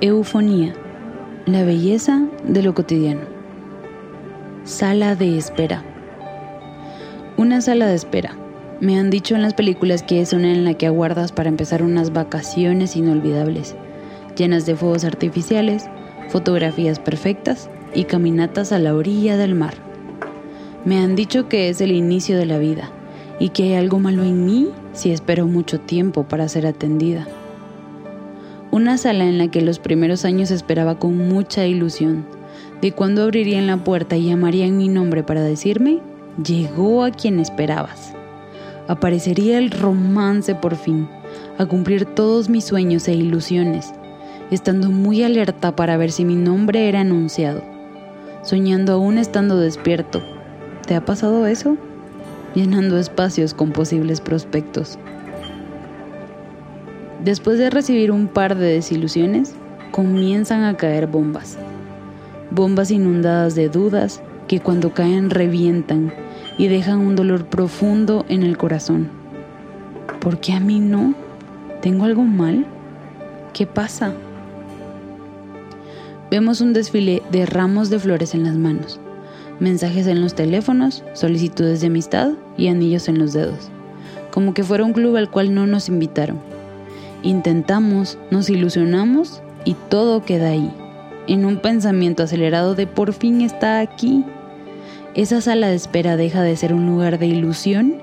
Eufonía, la belleza de lo cotidiano. Sala de espera. Una sala de espera. Me han dicho en las películas que es una en la que aguardas para empezar unas vacaciones inolvidables, llenas de fuegos artificiales, fotografías perfectas y caminatas a la orilla del mar. Me han dicho que es el inicio de la vida y que hay algo malo en mí si espero mucho tiempo para ser atendida. Una sala en la que los primeros años esperaba con mucha ilusión de cuándo abrirían la puerta y llamarían mi nombre para decirme, llegó a quien esperabas. Aparecería el romance por fin, a cumplir todos mis sueños e ilusiones, estando muy alerta para ver si mi nombre era anunciado, soñando aún estando despierto. ¿Te ha pasado eso? Llenando espacios con posibles prospectos. Después de recibir un par de desilusiones, comienzan a caer bombas. Bombas inundadas de dudas que cuando caen revientan y dejan un dolor profundo en el corazón. ¿Por qué a mí no? ¿Tengo algo mal? ¿Qué pasa? Vemos un desfile de ramos de flores en las manos, mensajes en los teléfonos, solicitudes de amistad y anillos en los dedos, como que fuera un club al cual no nos invitaron Intentamos, nos ilusionamos y todo queda ahí, en un pensamiento acelerado de por fin está aquí. Esa sala de espera deja de ser un lugar de ilusión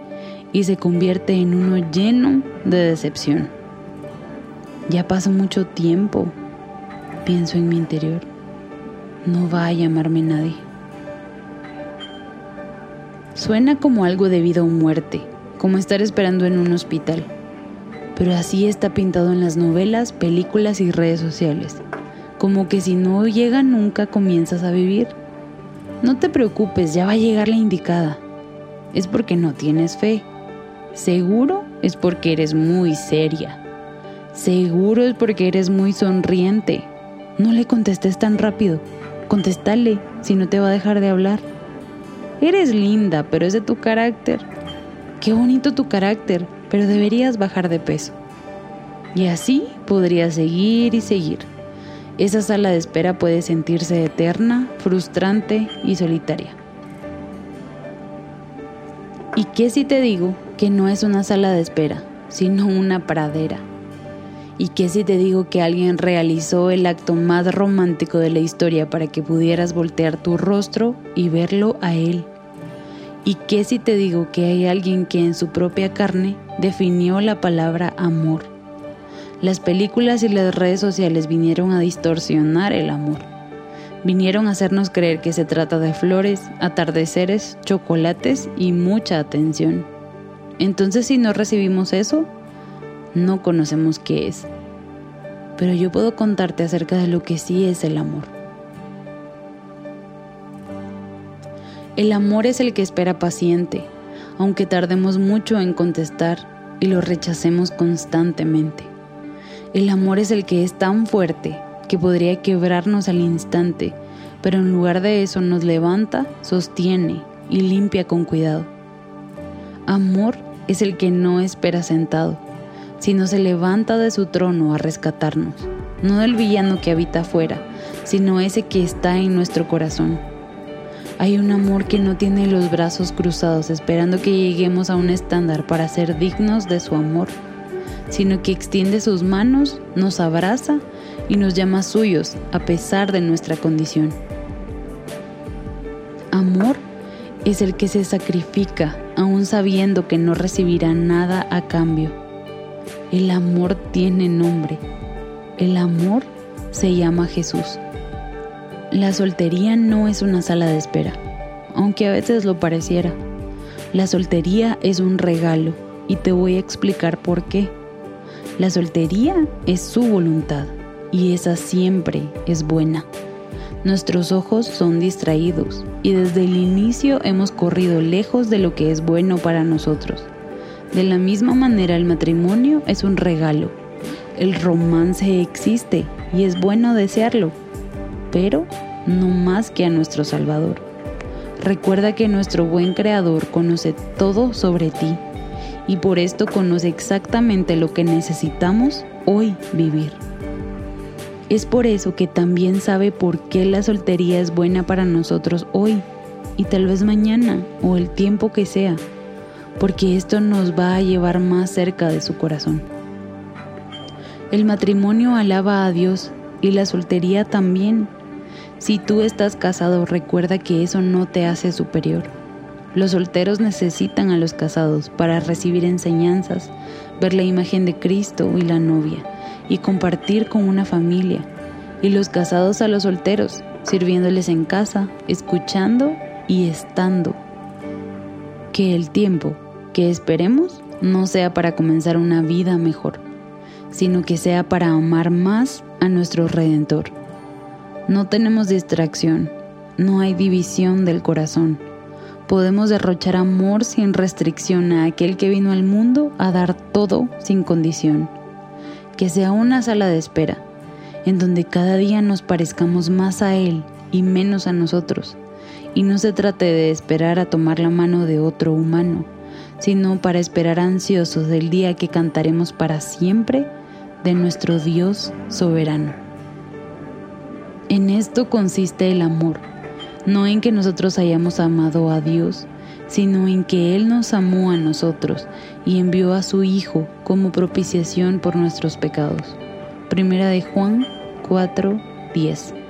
y se convierte en uno lleno de decepción. Ya pasó mucho tiempo, pienso en mi interior. No va a llamarme nadie. Suena como algo de vida o muerte, como estar esperando en un hospital pero así está pintado en las novelas, películas y redes sociales, como que si no llega nunca comienzas a vivir. No te preocupes, ya va a llegar la indicada. Es porque no tienes fe. Seguro es porque eres muy seria. Seguro es porque eres muy sonriente. No le contestes tan rápido. Contéstale, si no te va a dejar de hablar. Eres linda, pero es de tu carácter. Qué bonito tu carácter, pero deberías bajar de peso. Y así podrías seguir y seguir. Esa sala de espera puede sentirse eterna, frustrante y solitaria. ¿Y qué si te digo que no es una sala de espera, sino una pradera? ¿Y qué si te digo que alguien realizó el acto más romántico de la historia para que pudieras voltear tu rostro y verlo a él? ¿Y qué si te digo que hay alguien que en su propia carne definió la palabra amor? Las películas y las redes sociales vinieron a distorsionar el amor. Vinieron a hacernos creer que se trata de flores, atardeceres, chocolates y mucha atención. Entonces si no recibimos eso, no conocemos qué es. Pero yo puedo contarte acerca de lo que sí es el amor. El amor es el que espera paciente, aunque tardemos mucho en contestar y lo rechacemos constantemente. El amor es el que es tan fuerte que podría quebrarnos al instante, pero en lugar de eso nos levanta, sostiene y limpia con cuidado. Amor es el que no espera sentado, sino se levanta de su trono a rescatarnos, no del villano que habita afuera, sino ese que está en nuestro corazón hay un amor que no tiene los brazos cruzados esperando que lleguemos a un estándar para ser dignos de su amor, sino que extiende sus manos, nos abraza y nos llama suyos a pesar de nuestra condición. Amor es el que se sacrifica aún sabiendo que no recibirá nada a cambio. El amor tiene nombre. El amor se llama Jesús. La soltería no es una sala de espera, aunque a veces lo pareciera. La soltería es un regalo y te voy a explicar por qué. La soltería es su voluntad y esa siempre es buena. Nuestros ojos son distraídos y desde el inicio hemos corrido lejos de lo que es bueno para nosotros. De la misma manera el matrimonio es un regalo. El romance existe y es bueno desearlo, pero no más que a nuestro Salvador. Recuerda que nuestro buen Creador conoce todo sobre ti y por esto conoce exactamente lo que necesitamos hoy vivir. Es por eso que también sabe por qué la soltería es buena para nosotros hoy y tal vez mañana o el tiempo que sea, porque esto nos va a llevar más cerca de su corazón. El matrimonio alaba a Dios y la soltería también. Si tú estás casado, recuerda que eso no te hace superior. Los solteros necesitan a los casados para recibir enseñanzas, ver la imagen de Cristo y la novia, y compartir con una familia. Y los casados a los solteros, sirviéndoles en casa, escuchando y estando. Que el tiempo que esperemos no sea para comenzar una vida mejor, sino que sea para amar más a nuestro Redentor. No tenemos distracción, no hay división del corazón. Podemos derrochar amor sin restricción a aquel que vino al mundo a dar todo sin condición. Que sea una sala de espera, en donde cada día nos parezcamos más a Él y menos a nosotros, y no se trate de esperar a tomar la mano de otro humano, sino para esperar ansiosos del día que cantaremos para siempre de nuestro Dios soberano. En esto consiste el amor, no en que nosotros hayamos amado a Dios, sino en que Él nos amó a nosotros y envió a su Hijo como propiciación por nuestros pecados. Primera de Juan 4, 10.